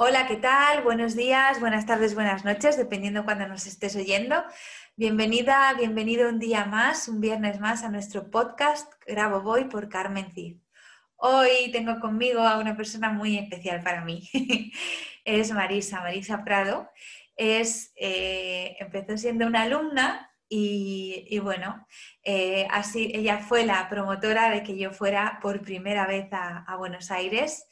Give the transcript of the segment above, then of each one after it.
Hola, ¿qué tal? Buenos días, buenas tardes, buenas noches, dependiendo cuando nos estés oyendo. Bienvenida, bienvenido un día más, un viernes más a nuestro podcast Grabo Voy por Carmen Cid. Hoy tengo conmigo a una persona muy especial para mí. es Marisa, Marisa Prado. Es, eh, empezó siendo una alumna y, bueno, eh, así ella fue la promotora de que yo fuera por primera vez a Buenos Aires.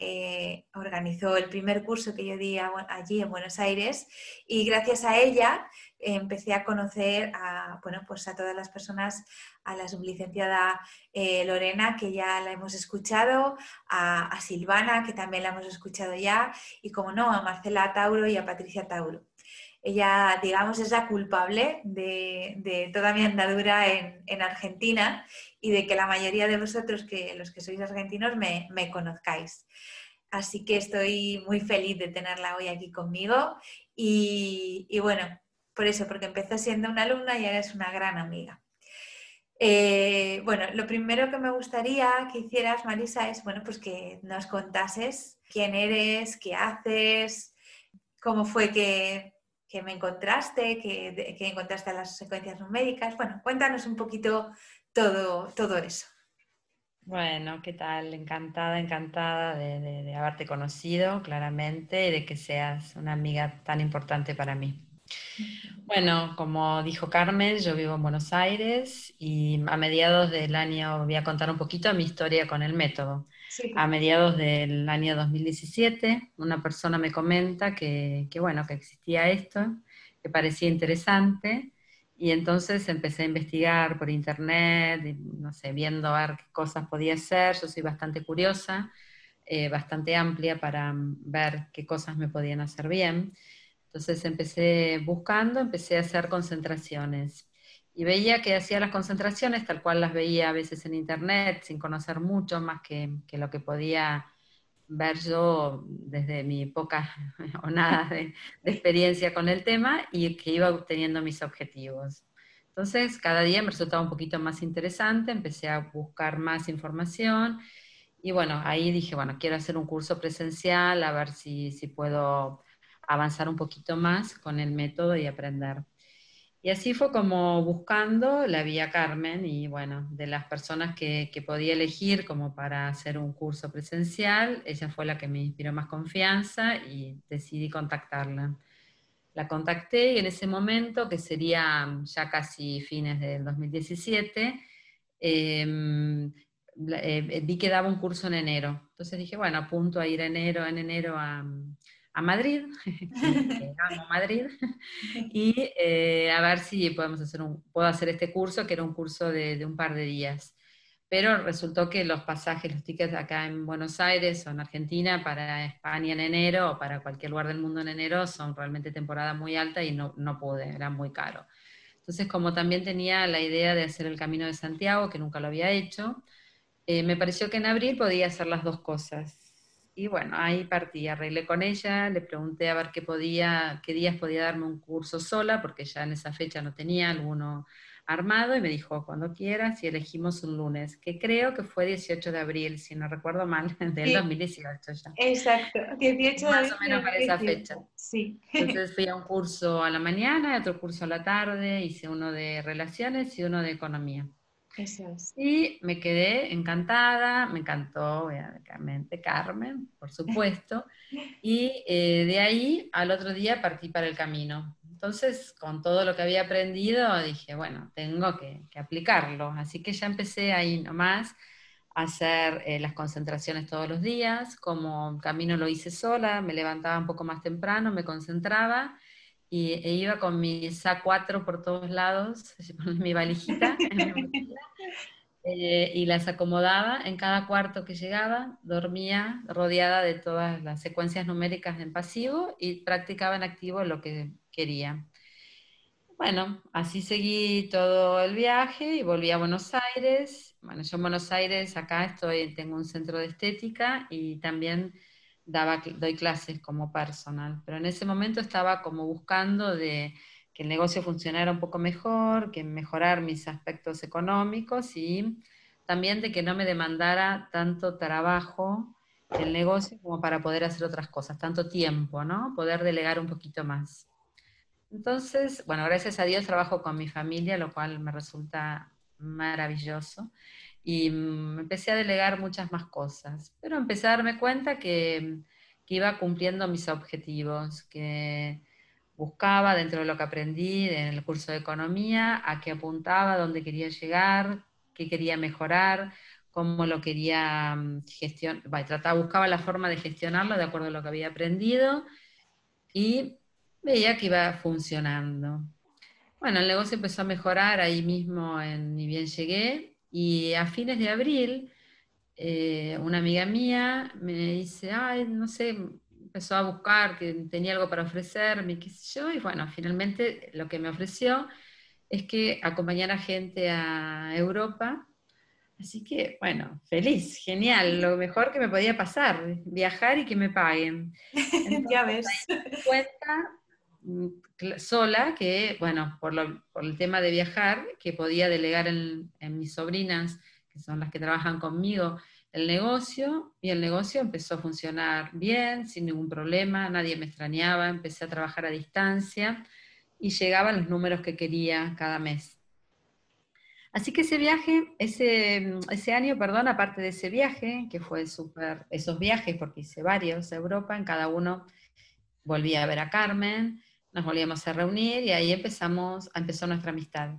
Eh, organizó el primer curso que yo di allí en Buenos Aires y gracias a ella empecé a conocer a, bueno, pues a todas las personas, a la sublicenciada eh, Lorena, que ya la hemos escuchado, a, Silvana, que también la hemos escuchado ya, y como no, a Marcela Tauro y a Patricia Tauro. Ella, digamos, es la culpable de, toda mi andadura en, Argentina y de que la mayoría de vosotros, que los que sois argentinos, me, conozcáis. Así que estoy muy feliz de tenerla hoy aquí conmigo y, bueno, por eso, porque empezó siendo una alumna y ahora es una gran amiga. Eh, bueno, lo primero que me gustaría que hicieras, Marisa, es bueno, pues que nos contases quién eres, qué haces, cómo fue que que me encontraste, que, que, encontraste las secuencias numéricas. Bueno, cuéntanos un poquito todo, todo eso. Bueno, ¿qué tal? Encantada, encantada de, de, haberte conocido claramente y de que seas una amiga tan importante para mí. Bueno, como dijo Carmen, yo vivo en Buenos Aires y a mediados del año voy a contar un poquito mi historia con el método. A mediados del año 2017, una persona me comenta que, bueno, que existía esto, que parecía interesante, y entonces empecé a investigar por internet, no sé, viendo a ver qué cosas podía hacer. Yo soy bastante curiosa, eh, bastante amplia para ver qué cosas me podían hacer bien. Entonces empecé buscando, empecé a hacer concentraciones y veía que hacía las concentraciones tal cual las veía a veces en internet, sin conocer mucho más que, lo que podía ver yo desde mi poca o nada de, experiencia con el tema y que iba obteniendo mis objetivos. Entonces, cada día me resultaba un poquito más interesante, empecé a buscar más información y bueno, ahí dije, bueno, quiero hacer un curso presencial, a ver si, si puedo avanzar un poquito más con el método y aprender. Y así fue como buscando la vía Carmen y bueno, de las personas que, que, podía elegir como para hacer un curso presencial, ella fue la que me inspiró más confianza y decidí contactarla. La contacté y en ese momento, que sería ya casi fines del 2017, em, eh, vi que daba un curso en enero. Entonces dije, bueno, apunto a ir enero, en enero a, a Madrid, amo Madrid, y eh, a ver si podemos hacer un, puedo hacer este curso, que era un curso de, un par de días. Pero resultó que los pasajes, los tickets acá en Buenos Aires o en Argentina para España en enero o para cualquier lugar del mundo en enero son realmente temporada muy alta y no, no pude, era muy caro. Entonces, como también tenía la idea de hacer el Camino de Santiago, que nunca lo había hecho, eh, me pareció que en abril podía hacer las dos cosas y bueno, ahí partí, arreglé con ella, le pregunté a ver qué podía, qué días podía darme un curso sola, porque ya en esa fecha no tenía alguno armado, y me dijo, cuando quieras, y elegimos un lunes, que creo que fue 18 de abril, si no recuerdo mal, del 2018 ya. Exacto, 18 de abril. Más o menos para esa fecha. Sí. Entonces fui a un curso a la mañana, otro curso a la tarde, hice uno de relaciones y uno de economía. Y me quedé encantada, me encantó obviamente Carmen, por supuesto, y eh, de ahí al otro día partí para el camino. entonces, con todo lo que había aprendido, dije, bueno, tengo que, aplicarlo. Así que ya empecé ahí nomás a hacer eh, las concentraciones todos los días. Como camino lo hice sola, me levantaba un poco más temprano, me concentraba y, e iba con mi SA4 por todos lados, mi valijita, eh, y las acomodaba en cada cuarto que llegaba, dormía rodeada de todas las secuencias numéricas en pasivo y practicaba en activo lo que quería. Bueno, así seguí todo el viaje y volví a Buenos Aires. Bueno, yo en Buenos Aires acá estoy, tengo un centro de estética y también daba, doy clases como personal, pero en ese momento estaba como buscando que el negocio funcionara un poco mejor, que mejorar mis aspectos económicos y también de que no me demandara tanto trabajo el negocio como para poder hacer otras cosas, tanto tiempo, ¿no? Poder delegar un poquito más. Entonces, bueno, gracias a Dios trabajo con mi familia, lo cual me resulta maravilloso. Y mm, empecé a delegar muchas más cosas, pero empecé a darme cuenta que, iba cumpliendo mis objetivos, que buscaba dentro de lo que aprendí en el curso de economía, a qué apuntaba, dónde quería llegar, qué quería mejorar, cómo lo quería mm, gestionar, trataba, buscaba la forma de gestionarlo de acuerdo a lo que había aprendido y veía que iba funcionando. Bueno, el negocio empezó a mejorar ahí mismo, en, ni bien llegué, y a fines de abril, eh, una amiga mía me dice, ay, no sé, empezó a buscar que tenía algo para ofrecerme, qué sé yo, y bueno, finalmente lo que me ofreció es que acompañara gente a Europa. Así que, bueno, feliz, genial, lo mejor que me podía pasar, viajar y que me paguen. ya ves. cuenta sola que, bueno, por, el tema de viajar, que podía delegar en mis sobrinas, que son las que trabajan conmigo, el negocio y el negocio empezó a funcionar bien, sin ningún problema, nadie me extrañaba, empecé a trabajar a distancia y llegaban los números que quería cada mes. Así que ese viaje, ese, ese año, perdón, aparte de ese viaje, que fue súper, esos viajes, porque hice varios a Europa, en cada uno volví a ver a Carmen, nos volvíamos a reunir y ahí empezamos, empezó nuestra amistad.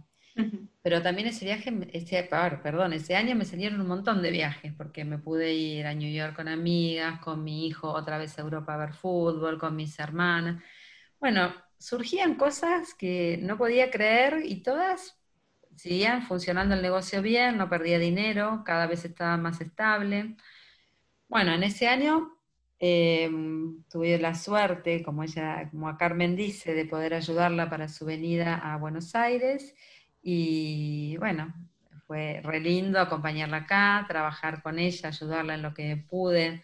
Pero también ese viaje, ese, perdón, ese año me salieron un montón de viajes, porque me pude ir a New York con amigas, con mi hijo otra vez a Europa a ver fútbol, con mis hermanas. Bueno, surgían cosas que no podía creer y todas seguían funcionando el negocio bien, no perdía dinero, cada vez estaba más estable. Bueno, en ese año em, tuve la suerte, como ella, como a Carmen dice, de poder ayudarla para su venida a Buenos Aires y bueno, fue re lindo acompañarla acá, trabajar con ella, ayudarla en lo que pude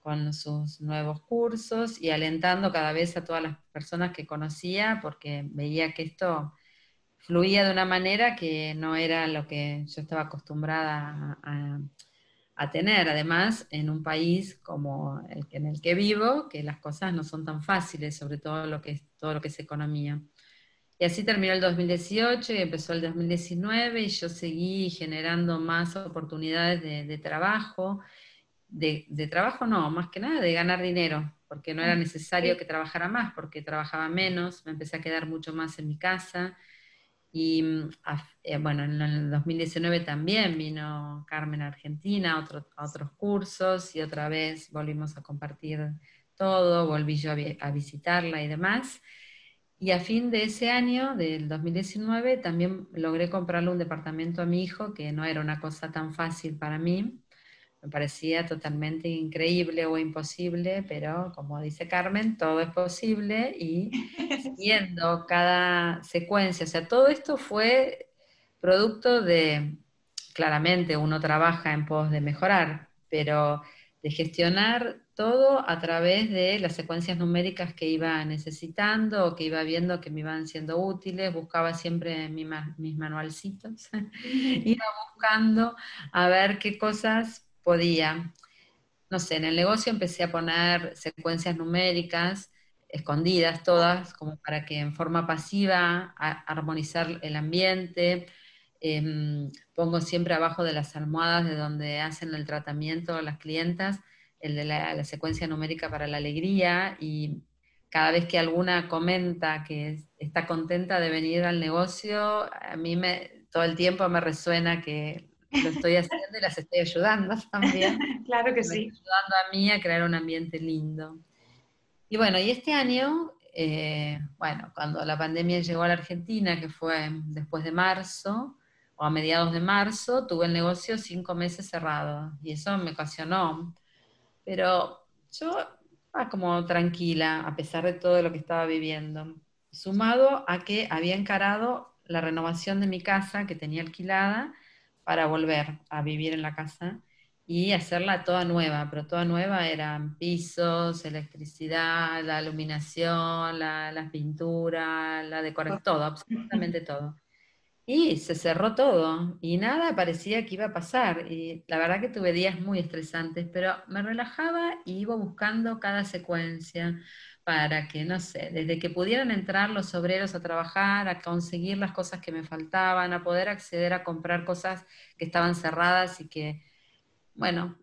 con sus nuevos cursos y alentando cada vez a todas las personas que conocía porque veía que esto fluía de una manera que no era lo que yo estaba acostumbrada a, tener. Además, en un país como el en el que vivo, que las cosas no son tan fáciles, sobre todo lo que todo lo que es economía. Y así terminó el 2018 y empezó el 2019 y yo seguí generando más oportunidades de, trabajo. De, trabajo no, más que nada de ganar dinero, porque no era necesario que trabajara más, porque trabajaba menos, me empecé a quedar mucho más en mi casa. Y mm, eh, bueno, en el 2019 también vino Carmen a Argentina a, otros cursos y otra vez volvimos a compartir todo, volví yo a visitarla y demás. Y a fin de ese año, del 2019, también logré comprarle un departamento a mi hijo, que no era una cosa tan fácil para mí. Me parecía totalmente increíble o imposible, pero como dice Carmen, todo es posible y siguiendo cada secuencia, o sea, todo esto fue producto de, claramente uno trabaja en pos de mejorar, pero de gestionar todo a través de las secuencias numéricas que iba necesitando o que iba viendo que me iban siendo útiles, buscaba siempre mis manualcitos, iba buscando a ver qué cosas podía. No sé, en el negocio empecé a poner secuencias numéricas escondidas todas, como para que en forma pasiva armonizar el ambiente, Em, pongo siempre abajo de las almohadas de donde hacen el tratamiento las clientas, el de la, secuencia numérica para la alegría y cada vez que alguna comenta que está contenta de venir al negocio, a mí me, todo el tiempo me resuena que lo estoy haciendo y las estoy ayudando también. claro que me sí. Estoy ayudando a mí a crear un ambiente lindo. Y bueno, y este año, eh, bueno, cuando la pandemia llegó a la Argentina, que fue después de marzo, o a mediados de marzo, tuve el negocio cinco meses cerrado y eso me ocasionó. Pero yo estaba como tranquila a pesar de todo lo que estaba viviendo, sumado a que había encarado la renovación de mi casa que tenía alquilada para volver a vivir en la casa y hacerla toda nueva, pero toda nueva eran pisos, electricidad, la iluminación, la, la pintura, la decoración, todo, absolutamente todo. Y se cerró todo y nada parecía que iba a pasar. Y la verdad que tuve días muy estresantes, pero me relajaba y iba buscando cada secuencia para que, no sé, desde que pudieran entrar los obreros a trabajar, a conseguir las cosas que me faltaban, a poder acceder a comprar cosas que estaban cerradas y que, bueno,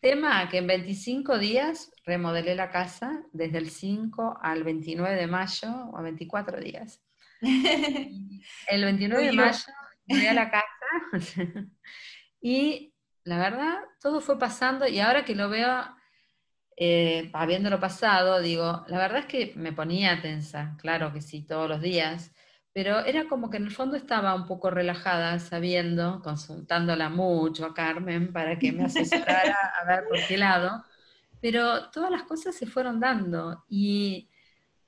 tema que en 25 días remodelé la casa, desde el 5 al 29 de mayo, o a 24 días. el 29 de mayo fui a la casa y la verdad, todo fue pasando y ahora que lo veo, eh, habiéndolo pasado, digo, la verdad es que me ponía tensa, claro que sí, todos los días, pero era como que en el fondo estaba un poco relajada, sabiendo, consultándola mucho a Carmen para que me asesorara a ver por qué lado, pero todas las cosas se fueron dando y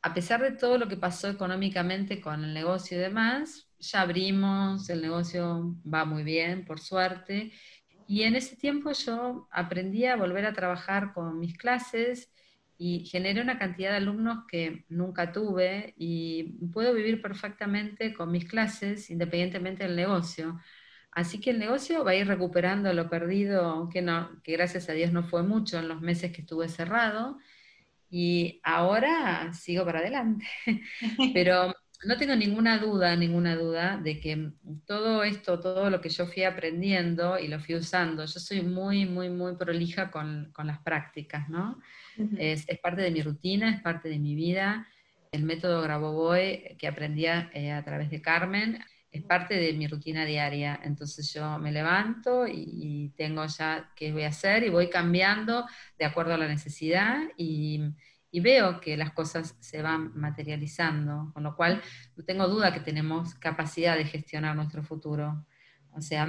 a pesar de todo lo que pasó económicamente con el negocio y demás, ya abrimos, el negocio va muy bien, por suerte, y en ese tiempo yo aprendí a volver a trabajar con mis clases y generé una cantidad de alumnos que nunca tuve y puedo vivir perfectamente con mis clases independientemente del negocio. Así que el negocio va a ir recuperando lo perdido, que, no, que gracias a Dios no fue mucho en los meses que estuve cerrado, y ahora sigo para adelante. Pero no tengo ninguna duda, ninguna duda de que todo esto, todo lo que yo fui aprendiendo y lo fui usando, yo soy muy, muy, muy prolija con, con las prácticas, ¿no? es, es, parte de mi rutina, es parte de mi vida. El método Grabovoi que aprendí a, eh, a través de Carmen es parte de mi rutina diaria. Entonces yo me levanto y, y, tengo ya qué voy a hacer y voy cambiando de acuerdo a la necesidad y, y, veo que las cosas se van materializando, con lo cual no tengo duda que tenemos capacidad de gestionar nuestro futuro. O sea,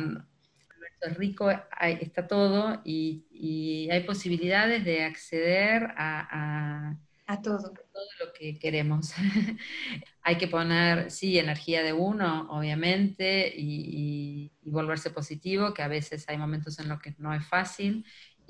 es rico, hay, está todo y, y, hay posibilidades de acceder a, a a todo. todo lo que queremos. Hay que poner, sí, energía de uno, obviamente, y, y, y, volverse positivo, que a veces hay momentos en los que no es fácil.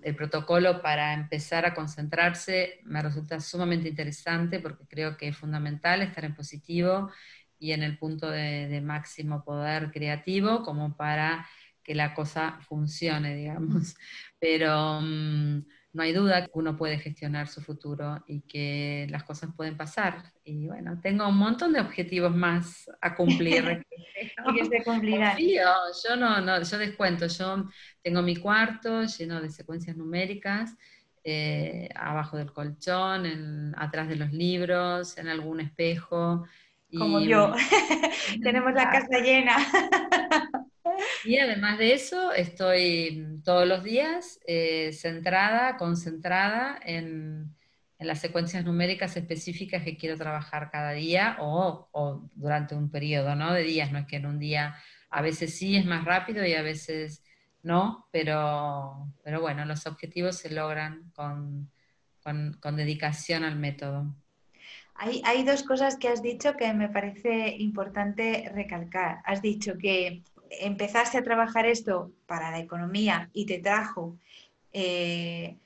El protocolo para empezar a concentrarse me resulta sumamente interesante porque creo que es fundamental estar en positivo y en el punto de, de máximo poder creativo como para que la cosa funcione, digamos. Pero... Um, no hay duda que uno puede gestionar su futuro y que las cosas pueden pasar. Y bueno, tengo un montón de objetivos más a cumplir. y que se cumplirán. yo no, no, yo descuento, yo tengo mi cuarto lleno de secuencias numéricas, eh, abajo del colchón, en, atrás de los libros, en algún espejo. Como y, yo, tenemos la casa llena. Y además de eso, estoy todos los días eh, centrada, concentrada en, en, las secuencias numéricas específicas que quiero trabajar cada día o, o, durante un periodo ¿no? de días. No es que en un día a veces sí es más rápido y a veces no, pero, pero bueno, los objetivos se logran con, con, con dedicación al método. Hay, hay, dos cosas que has dicho que me parece importante recalcar. Has dicho que empezaste a trabajar esto para la economía y te trajo eh,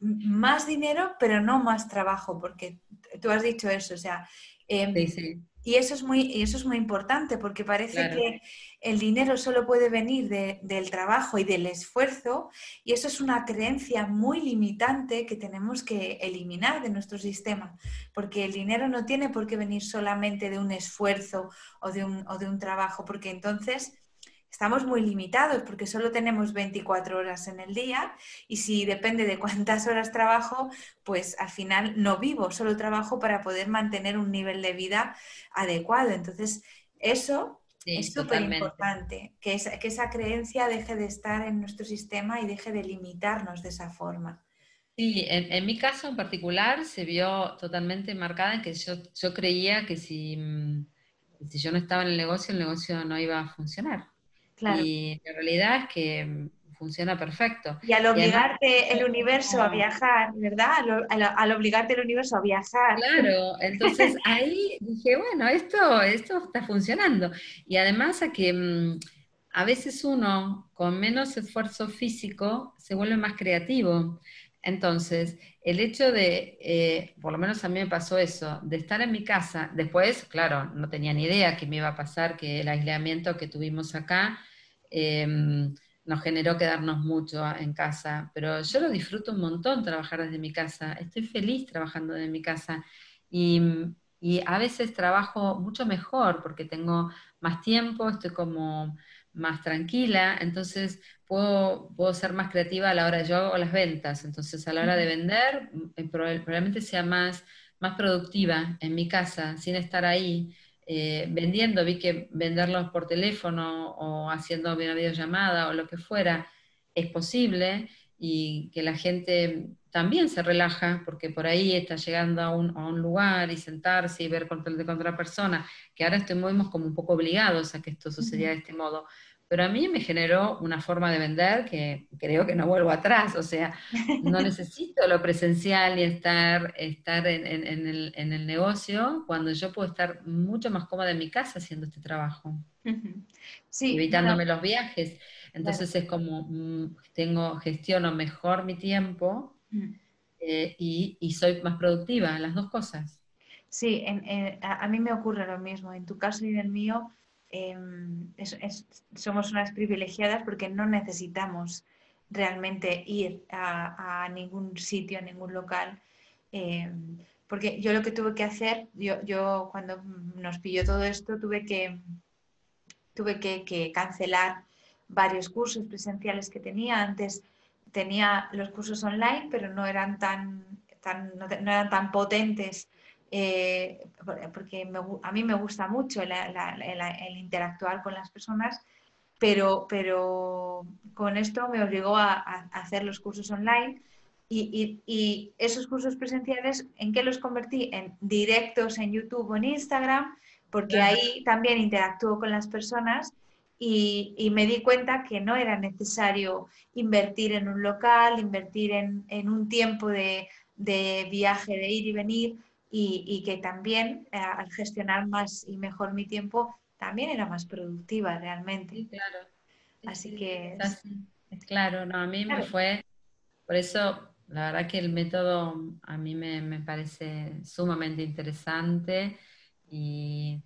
más dinero, pero no más trabajo, porque tú has dicho eso, o sea, eh, sí, sí. Y eso es muy, y eso es muy importante porque parece claro. que el dinero solo puede venir de, del trabajo y del esfuerzo y eso es una creencia muy limitante que tenemos que eliminar de nuestro sistema porque el dinero no tiene por qué venir solamente de un esfuerzo o de un, o de un trabajo porque entonces estamos muy limitados porque solo tenemos 24 horas en el día y si depende de cuántas horas trabajo, pues al final no vivo, solo trabajo para poder mantener un nivel de vida adecuado. Entonces, eso es súper importante, que, que esa creencia deje de estar en nuestro sistema y deje de limitarnos de esa forma. Sí, en, mi caso en particular se vio totalmente marcada en que yo, yo creía que si, mm, si yo no estaba en el negocio, el negocio no iba a funcionar. Y la realidad es que funciona perfecto. Y al obligarte el universo a viajar, ¿verdad? Al, obligarte el universo a viajar. Claro, entonces ahí dije, bueno, esto, esto está funcionando. Y además a que mm, a veces uno con menos esfuerzo físico se vuelve más creativo. Entonces, el hecho de, eh, por lo menos a mí me pasó eso, de estar en mi casa, después, claro, no tenía ni idea que me iba a pasar, que el aislamiento que tuvimos acá Em, nos generó quedarnos mucho en casa, pero yo lo disfruto un montón trabajar desde mi casa, estoy feliz trabajando desde mi casa. Y, a veces trabajo mucho mejor porque tengo más tiempo, estoy como más tranquila, entonces puedo, puedo ser más creativa a la hora, yo hago las ventas, entonces a la hora de vender eh, probablemente sea más, más productiva en mi casa, sin estar ahí. Eh, vendiendo, vi que venderlos por teléfono o haciendo una videollamada o lo que fuera es posible y que la gente también se relaja porque por ahí está llegando a un, a un lugar y sentarse y ver contra, de contra persona, que ahora estamos como un poco obligados a que esto sucediera de este modo pero a mí me generó una forma de vender que creo que no vuelvo atrás, o sea, no necesito lo presencial y estar, estar en, el, negocio cuando yo puedo estar mucho más cómoda en mi casa haciendo este trabajo, evitándome los viajes. Entonces es como, mm, tengo, gestiono mejor mi tiempo eh, y, soy más productiva, las dos cosas. Sí, a, a mí me ocurre lo mismo, en tu caso y en el mío Em, somos unas privilegiadas porque no necesitamos realmente ir a, ningún sitio, a ningún local. Em, porque yo lo que tuve que hacer, yo, yo, cuando nos pilló todo esto, tuve que, tuve que, cancelar varios cursos presenciales que tenía. Antes tenía los cursos online, pero no eran tan, tan, no eran tan potentes eh, porque a mí me gusta mucho el, interactuar con las personas, pero, pero con esto me obligó a, hacer los cursos online y, esos cursos presenciales, ¿en qué los convertí? En directos en YouTube o en Instagram, porque ahí también interactúo con las personas y, me di cuenta que no era necesario invertir en un local, invertir en, un tiempo de, de viaje, de ir y venir, y, que también eh, al gestionar más y mejor mi tiempo, también era más productiva realmente. claro. Así que... Es, claro, no, a mí me fue, por eso la verdad que el método a mí me, parece sumamente interesante y,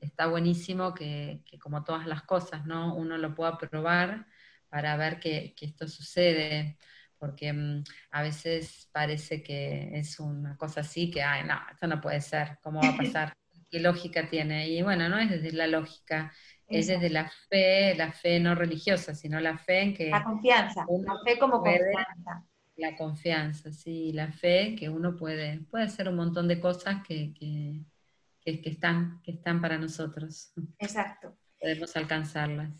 está buenísimo que, como todas las cosas, ¿no? Uno lo pueda probar para ver que, que esto sucede porque mm, a veces parece que es una cosa así, que, ay, no, esto no puede ser, ¿cómo va a pasar? ¿Qué lógica tiene? Y bueno, no es desde la lógica, es desde la fe, la fe no religiosa, sino la fe en que... La confianza, la fe como confianza. La confianza, sí, la fe que uno puede, puede hacer un montón de cosas que, que, que, están, que están para nosotros. Exacto. Podemos alcanzarlas.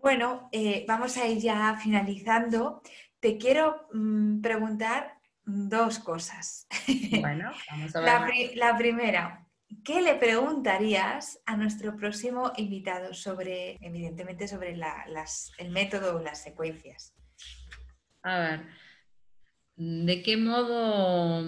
Bueno, eh, vamos a ir ya finalizando te quiero mm, preguntar dos cosas. Bueno, vamos a ver. La, primera, ¿qué le preguntarías a nuestro próximo invitado sobre, evidentemente, sobre el método o las secuencias? A ver, ¿de qué modo,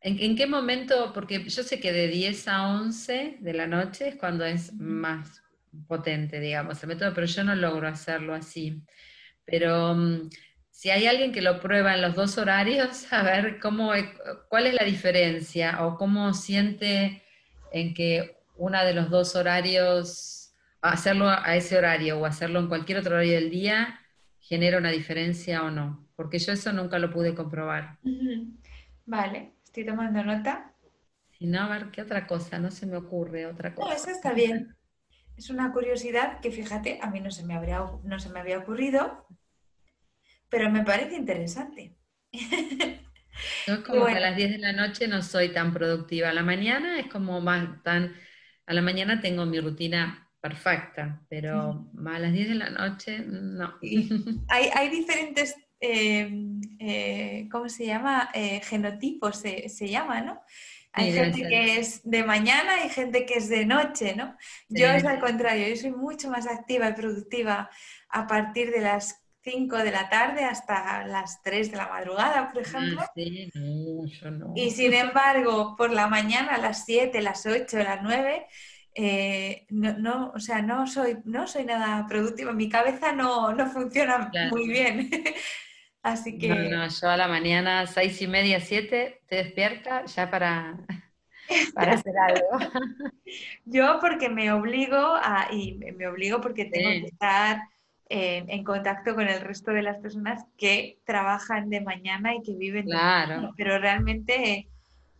en, qué momento, porque yo sé que de 10 a 11 de la noche es cuando es más potente, digamos, el método, pero yo no logro hacerlo así. Pero mm, si hay alguien que lo prueba en los dos horarios, a ver cómo, e, cuál es la diferencia o cómo siente en que una de los dos horarios, hacerlo a ese horario o hacerlo en cualquier otro horario del día, genera una diferencia o no. Porque yo eso nunca lo pude comprobar. Vale, estoy tomando nota. Y no, a ver, ¿qué otra cosa? No se me ocurre otra cosa. No, eso está bien. Es una curiosidad que, fíjate, a mí no se me, habría, no se me había ocurrido, pero me parece interesante. Yo como que a las 10 de la noche no soy tan productiva. A la mañana es como más tan... A la mañana tengo mi rutina perfecta, pero a las 10 de la noche no. Hay, hay diferentes, eh, eh, ¿cómo se llama? Eh, genotipos se, se, llama, ¿no? Hay gente que es de mañana y gente que es de noche, ¿no? Yo es al contrario, yo soy mucho más activa y productiva a partir de las 5 de la tarde hasta las 3 de la madrugada, por ah, ejemplo. sí, no, yo no. Y sin embargo, por la mañana a las 7, las 8, las 9, eh, no, no, o sea, no soy, no soy nada productiva, mi cabeza no, no funciona muy bien. Así que... No, no, yo a la mañana, seis y media, siete, te despierta ya para, para hacer algo. yo porque me obligo a, y me obligo porque tengo que estar en, contacto con el resto de las personas que trabajan de mañana y que viven claro. Pero realmente,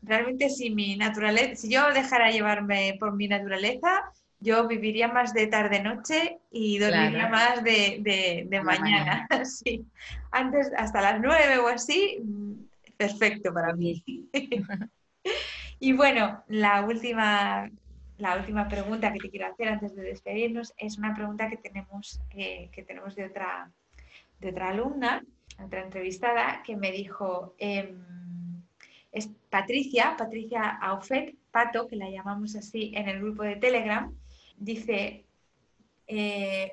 realmente si mi naturaleza, si yo dejara llevarme por mi naturaleza, yo viviría más de tarde-noche y dormiría más de, mañana. sí. Antes, hasta las nueve o así, mm, perfecto para mí. y bueno, la última la última pregunta que te quiero hacer antes de despedirnos es una pregunta que tenemos, eh, que tenemos de, otra, de otra alumna, otra entrevistada, que me dijo, em, es Patricia, Patricia Aufet, Pato, que la llamamos así en el grupo de Telegram, dice, eh,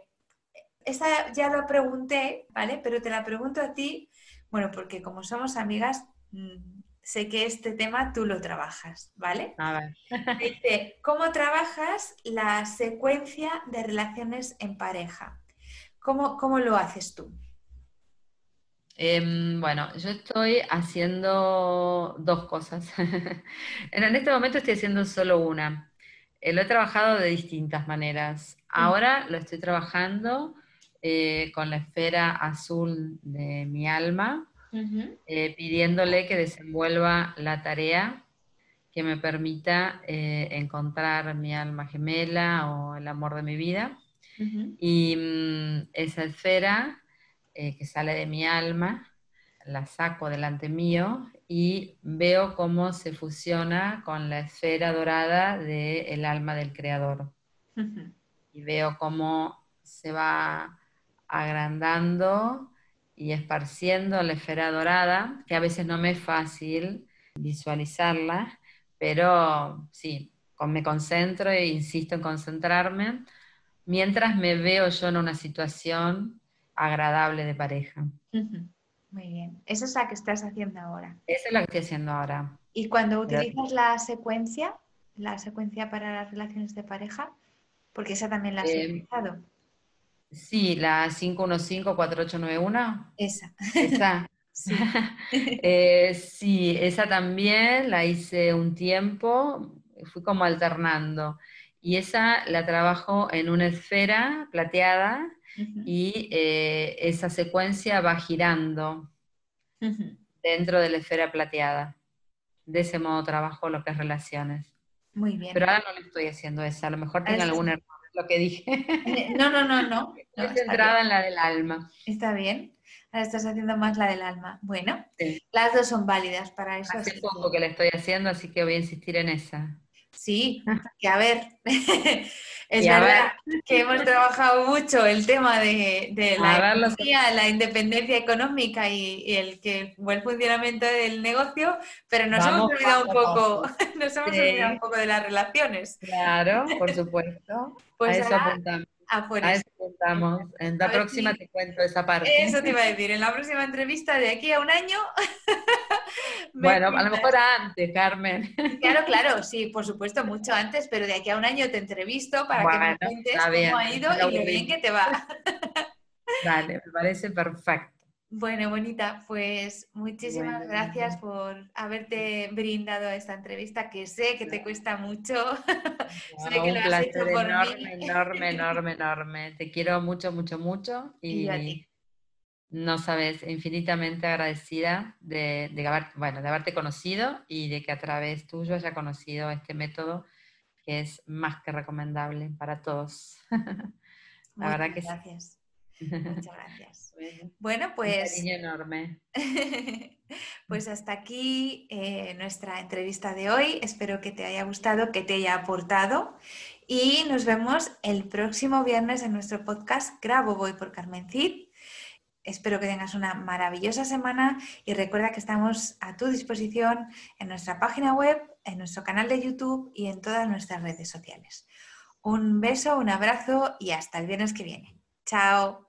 esa ya la pregunté, ¿vale? Pero te la pregunto a ti, bueno, porque como somos amigas, mm, sé que este tema tú lo trabajas, ¿vale? A ver. Dice, ¿cómo trabajas la secuencia de relaciones en pareja? ¿Cómo, cómo lo haces tú? Em, bueno, yo estoy haciendo dos cosas. en este momento estoy haciendo solo una. Eh, lo he trabajado de distintas maneras. Ahora lo estoy trabajando eh, con la esfera azul de mi alma, eh, pidiéndole que desenvuelva la tarea que me permita encontrar mi alma gemela o el amor de mi vida. Y mm, esa esfera que sale de mi alma, la saco delante mío y veo cómo se fusiona con la esfera dorada del alma del creador. Y veo cómo se va agrandando y esparciendo la esfera dorada, que a veces no me es fácil visualizarla, pero sí, me concentro e insisto en concentrarme, mientras me veo yo en una situación agradable de pareja. Muy bien. Esa es la que estás haciendo ahora. Esa es la que estoy haciendo ahora. Y cuando utilizas la secuencia, la secuencia para las relaciones de pareja, porque esa también la has eh, utilizado. Sí, la 515-4891. Esa. Esa. Sí. Eh, sí, esa también la hice un tiempo, fui como alternando. Y esa la trabajo en una esfera plateada y eh, esa secuencia va girando dentro de la esfera plateada. De ese modo trabajo lo que es relaciones. Muy bien. Pero ahora no le estoy haciendo esa, a lo mejor tiene algún error lo que dije. Eh, no, no, no, no. Estoy centrada en la del alma. Está bien. Ahora estás haciendo más la del alma. Bueno, las dos son válidas para eso. Hace poco que la estoy haciendo, así que voy a insistir en esa. Sí, que a ver, es verdad que hemos trabajado mucho el tema de, la la independencia económica y, el que buen funcionamiento del negocio, pero nos hemos olvidado un poco, nos hemos olvidado un poco de las relaciones. Claro, por supuesto. Pues a eso apuntamos. A eso apuntamos. En la próxima te cuento esa parte. Eso te iba a decir, en la próxima entrevista de aquí a un año Bueno, a lo mejor antes, Carmen. Claro, claro, sí, por supuesto, mucho antes, pero de aquí a un año te entrevisto para que me cuentes cómo ha ido y lo bien que te va. Vale, me parece perfecto. Bueno, bonita, pues muchísimas gracias por haberte brindado esta entrevista, que sé que te cuesta mucho. sé que lo has hecho por enorme, enorme, enorme, enorme. Te quiero mucho, mucho, mucho. Y, y no sabes, infinitamente agradecida de, haber, bueno, de haberte conocido y de que a través tuyo haya conocido este método que es más que recomendable para todos. La verdad que gracias. Muchas gracias. Bueno, pues. Un enorme. pues hasta aquí eh, nuestra entrevista de hoy. Espero que te haya gustado, que te haya aportado. Y nos vemos el próximo viernes en nuestro podcast Grabo Voy por Carmen Cid. Espero que tengas una maravillosa semana y recuerda que estamos a tu disposición en nuestra página web, en nuestro canal de YouTube y en todas nuestras redes sociales. Un beso, un abrazo y hasta el viernes que viene. Chao.